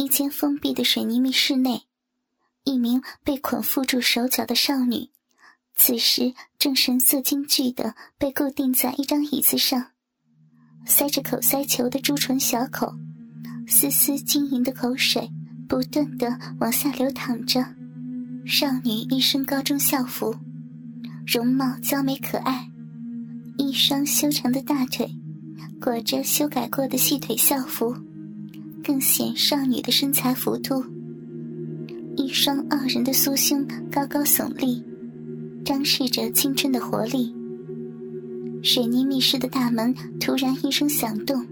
一间封闭的水泥密室内，一名被捆缚住手脚的少女，此时正神色惊惧的被固定在一张椅子上，塞着口塞球的朱唇小口，丝丝晶莹的口水不断的往下流淌着。少女一身高中校服，容貌娇美可爱，一双修长的大腿。裹着修改过的细腿校服，更显少女的身材浮凸。一双傲人的酥胸高高耸立，张示着青春的活力。水泥密室的大门突然一声响动，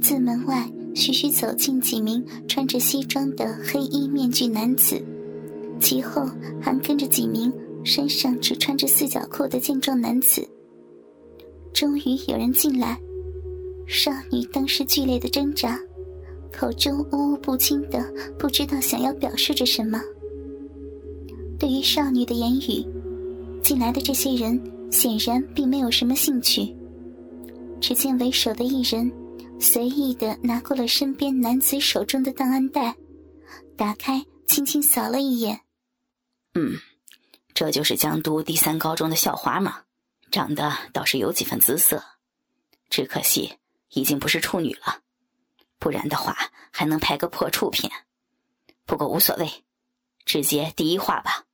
自门外徐徐走进几名穿着西装的黑衣面具男子，其后还跟着几名身上只穿着四角裤的健壮男子。终于有人进来。少女当时剧烈的挣扎，口中呜呜不清的，不知道想要表示着什么。对于少女的言语，进来的这些人显然并没有什么兴趣。只见为首的一人随意的拿过了身边男子手中的档案袋，打开，轻轻扫了一眼。嗯，这就是江都第三高中的校花嘛？长得倒是有几分姿色，只可惜。已经不是处女了，不然的话还能拍个破处片。不过无所谓，直接第一话吧。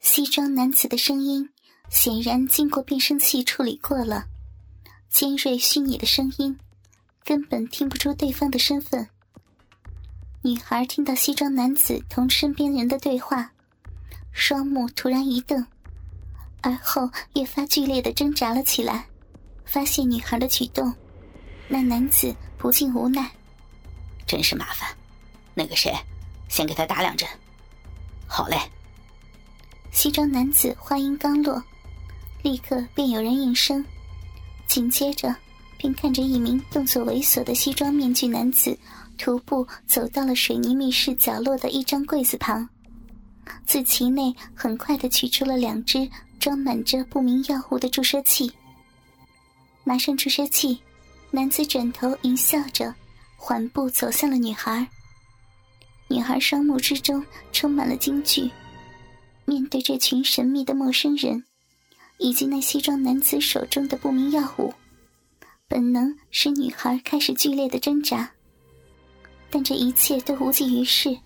西装男子的声音显然经过变声器处理过了，尖锐虚拟的声音根本听不出对方的身份。女孩听到西装男子同身边人的对话，双目突然一瞪，而后越发剧烈的挣扎了起来。发现女孩的举动。那男子不禁无奈：“真是麻烦，那个谁，先给他打两针。”“好嘞。”西装男子话音刚落，立刻便有人应声，紧接着便看着一名动作猥琐的西装面具男子徒步走到了水泥密室角落的一张柜子旁，自其内很快的取出了两只装满着不明药物的注射器，拿上注射器。男子转头淫笑着，缓步走向了女孩。女孩双目之中充满了惊惧，面对这群神秘的陌生人，以及那西装男子手中的不明药物，本能使女孩开始剧烈的挣扎。但这一切都无济于事，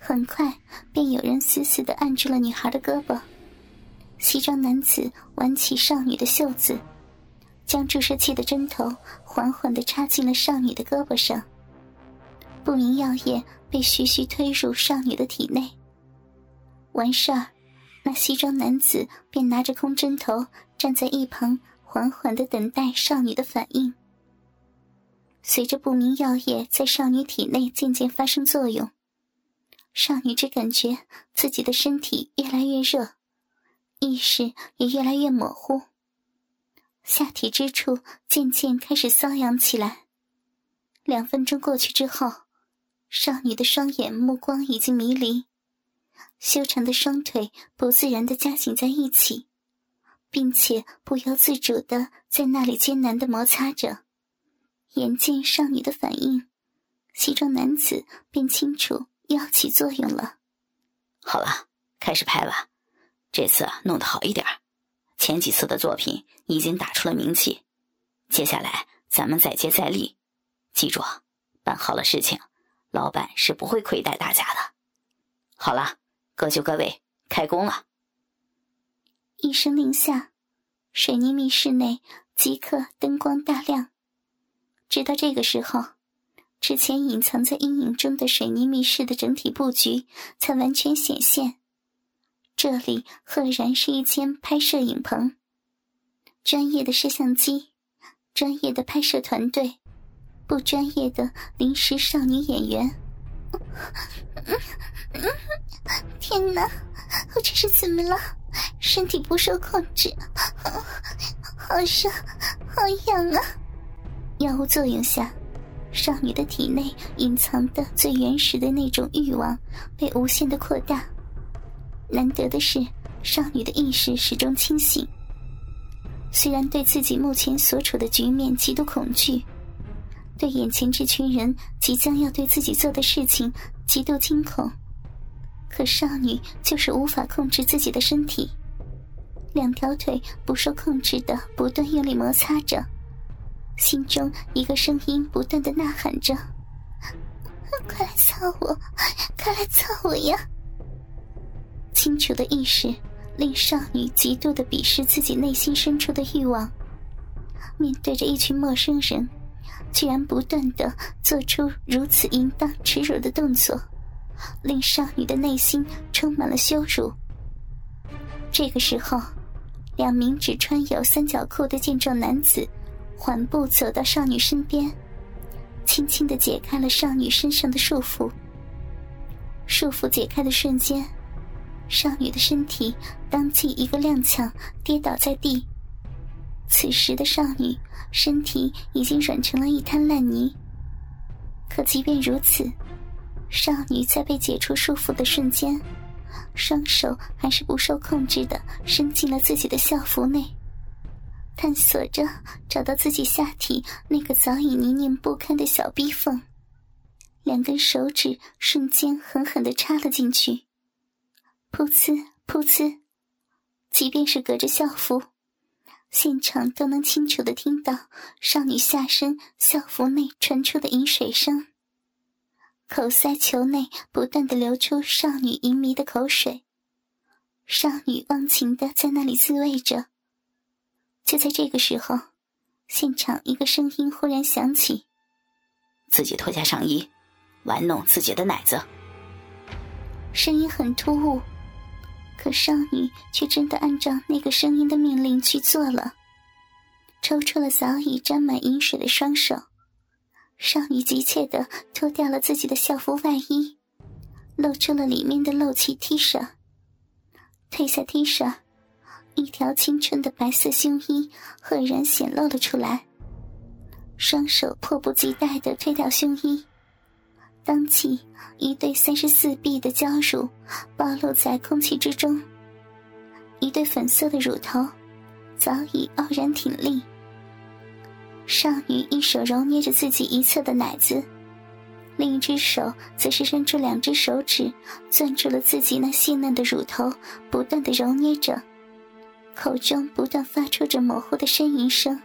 很快便有人死死的按住了女孩的胳膊。西装男子挽起少女的袖子。将注射器的针头缓缓地插进了少女的胳膊上，不明药液被徐徐推入少女的体内。完事儿，那西装男子便拿着空针头站在一旁，缓缓地等待少女的反应。随着不明药液在少女体内渐渐发生作用，少女只感觉自己的身体越来越热，意识也越来越模糊。下体之处渐渐开始瘙痒起来。两分钟过去之后，少女的双眼目光已经迷离，修长的双腿不自然的夹紧在一起，并且不由自主的在那里艰难的摩擦着。眼见少女的反应，西装男子便清楚要起作用了。好了，开始拍吧，这次弄得好一点。前几次的作品已经打出了名气，接下来咱们再接再厉。记住，办好了事情，老板是不会亏待大家的。好了，各就各位，开工了。一声令下，水泥密室内即刻灯光大亮。直到这个时候，之前隐藏在阴影中的水泥密室的整体布局才完全显现。这里赫然是一间拍摄影棚，专业的摄像机，专业的拍摄团队，不专业的临时少女演员。天哪，我这是怎么了？身体不受控制，好热，好痒啊！药物作用下，少女的体内隐藏的最原始的那种欲望被无限的扩大。难得的是，少女的意识始终清醒。虽然对自己目前所处的局面极度恐惧，对眼前这群人即将要对自己做的事情极度惊恐，可少女就是无法控制自己的身体，两条腿不受控制的不断用力摩擦着，心中一个声音不断的呐喊着：“快来操我，快来操我呀！”清楚的意识令少女极度的鄙视自己内心深处的欲望，面对着一群陌生人。居然不断的做出如此淫荡耻辱的动作，令少女的内心充满了羞辱。这个时候，两名只穿有三角裤的健壮男子缓步走到少女身边，轻轻的解开了少女身上的束缚。束缚解开的瞬间，少女的身体当即一个踉跄，跌倒在地。此时的少女身体已经软成了一滩烂泥，可即便如此，少女在被解除束缚的瞬间，双手还是不受控制的伸进了自己的校服内，探索着找到自己下体那个早已泥泞不堪的小逼缝，两根手指瞬间狠狠的插了进去，噗呲噗呲，即便是隔着校服。现场都能清楚的听到少女下身校服内传出的饮水声，口塞球内不断的流出少女淫迷的口水，少女忘情的在那里自慰着。就在这个时候，现场一个声音忽然响起：“自己脱下上衣，玩弄自己的奶子。”声音很突兀。可少女却真的按照那个声音的命令去做了，抽出了早已沾满饮水的双手，少女急切的脱掉了自己的校服外衣，露出了里面的露脐 T 恤。褪下 T 恤，一条青春的白色胸衣赫然显露了出来。双手迫不及待的推掉胸衣。当即，一对三十四 B 的娇乳暴露在空气之中，一对粉色的乳头早已傲然挺立。少女一手揉捏着自己一侧的奶子，另一只手则是伸出两只手指攥住了自己那细嫩的乳头，不断的揉捏着，口中不断发出着模糊的呻吟声。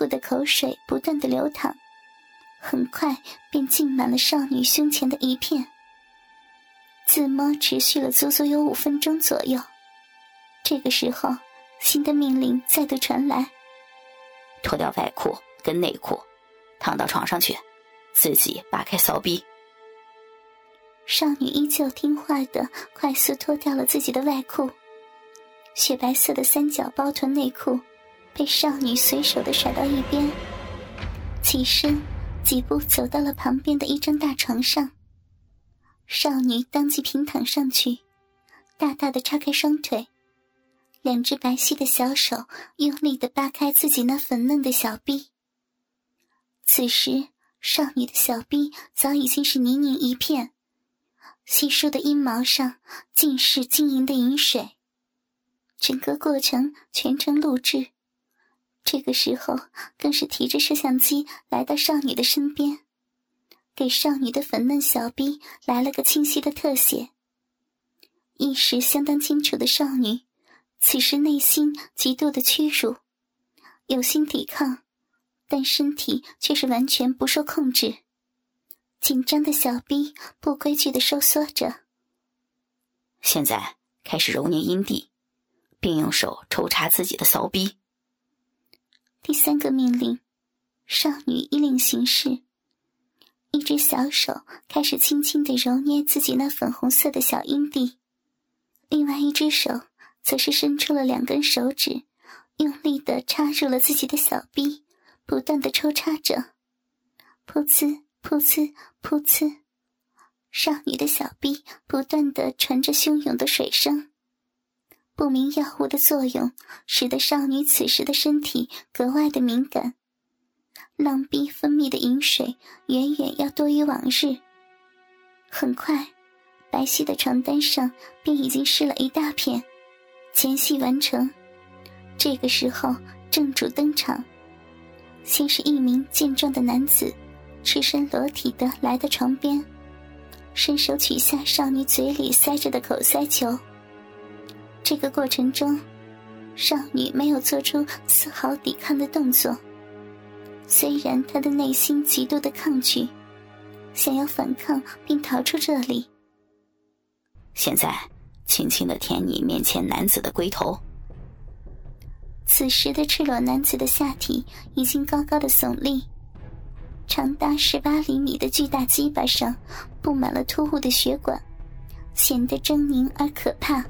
鼓的口水不断的流淌，很快便浸满了少女胸前的一片。自摸持续了足足有五分钟左右。这个时候，新的命令再度传来：脱掉外裤跟内裤，躺到床上去，自己扒开骚逼。少女依旧听话的快速脱掉了自己的外裤，雪白色的三角包臀内裤。被少女随手的甩到一边，起身几步走到了旁边的一张大床上。少女当即平躺上去，大大的叉开双腿，两只白皙的小手用力的扒开自己那粉嫩的小臂。此时，少女的小臂早已经是泥泞一片，稀疏的阴毛上尽是晶莹的饮水。整个过程全程录制。这个时候，更是提着摄像机来到少女的身边，给少女的粉嫩小臂来了个清晰的特写。意识相当清楚的少女，此时内心极度的屈辱，有心抵抗，但身体却是完全不受控制，紧张的小臂不规矩的收缩着。现在开始揉捏阴蒂，并用手抽插自己的骚逼。第三个命令，少女依令行事。一只小手开始轻轻的揉捏自己那粉红色的小阴蒂，另外一只手则是伸出了两根手指，用力的插入了自己的小臂，不断的抽插着，噗呲噗呲噗呲，少女的小臂不断的传着汹涌的水声。不明药物的作用，使得少女此时的身体格外的敏感，浪逼分泌的饮水远远要多于往日。很快，白皙的床单上便已经湿了一大片，前戏完成，这个时候正主登场。先是一名健壮的男子，赤身裸体的来到床边，伸手取下少女嘴里塞着的口塞球。这个过程中，少女没有做出丝毫抵抗的动作。虽然她的内心极度的抗拒，想要反抗并逃出这里。现在，轻轻的舔你面前男子的龟头。此时的赤裸男子的下体已经高高的耸立，长达十八厘米的巨大鸡巴上布满了突兀的血管，显得狰狞而可怕。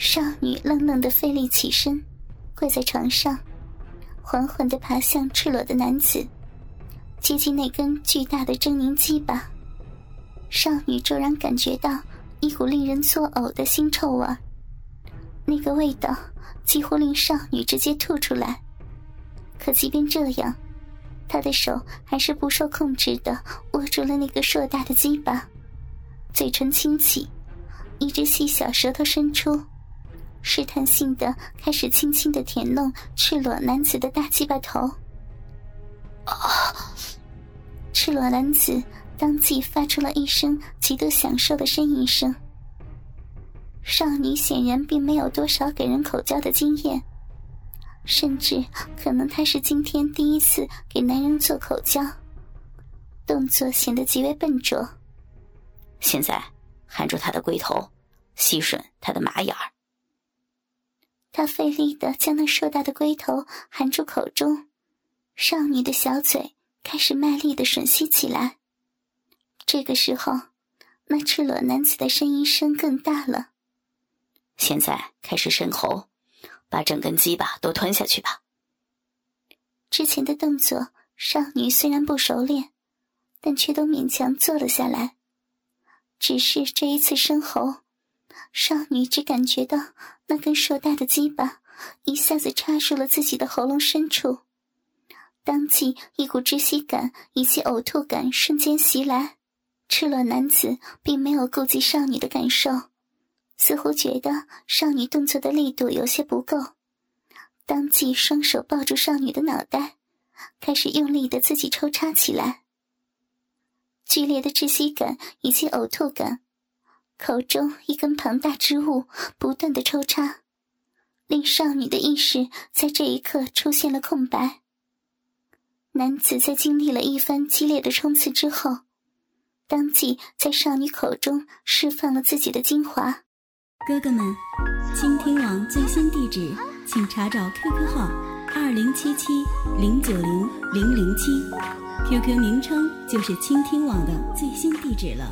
少女愣愣的费力起身，跪在床上，缓缓的爬向赤裸的男子，接近那根巨大的狰狞鸡巴。少女骤然感觉到一股令人作呕的腥臭味，那个味道。几乎令少女直接吐出来，可即便这样，她的手还是不受控制的握住了那个硕大的鸡巴，嘴唇轻启，一只细小舌头伸出，试探性的开始轻轻的舔弄赤裸男子的大鸡巴头。啊！赤裸男子当即发出了一声极度享受的呻吟声。少女显然并没有多少给人口交的经验，甚至可能她是今天第一次给男人做口交，动作显得极为笨拙。现在含住他的龟头，吸吮他的马眼儿。他费力的将那硕大的龟头含住口中，少女的小嘴开始卖力的吮吸起来。这个时候，那赤裸男子的声音声更大了。现在开始伸喉，把整根鸡巴都吞下去吧。之前的动作，少女虽然不熟练，但却都勉强做了下来。只是这一次伸喉，少女只感觉到那根硕大的鸡巴一下子插入了自己的喉咙深处，当即一股窒息感以及呕吐感瞬间袭来。赤裸男子并没有顾及少女的感受。似乎觉得少女动作的力度有些不够，当即双手抱住少女的脑袋，开始用力的自己抽插起来。剧烈的窒息感以及呕吐感，口中一根庞大之物不断的抽插，令少女的意识在这一刻出现了空白。男子在经历了一番激烈的冲刺之后，当即在少女口中释放了自己的精华。哥哥们，倾听网最新地址，请查找 QQ 号二零七七零九零零零七，QQ 名称就是倾听网的最新地址了。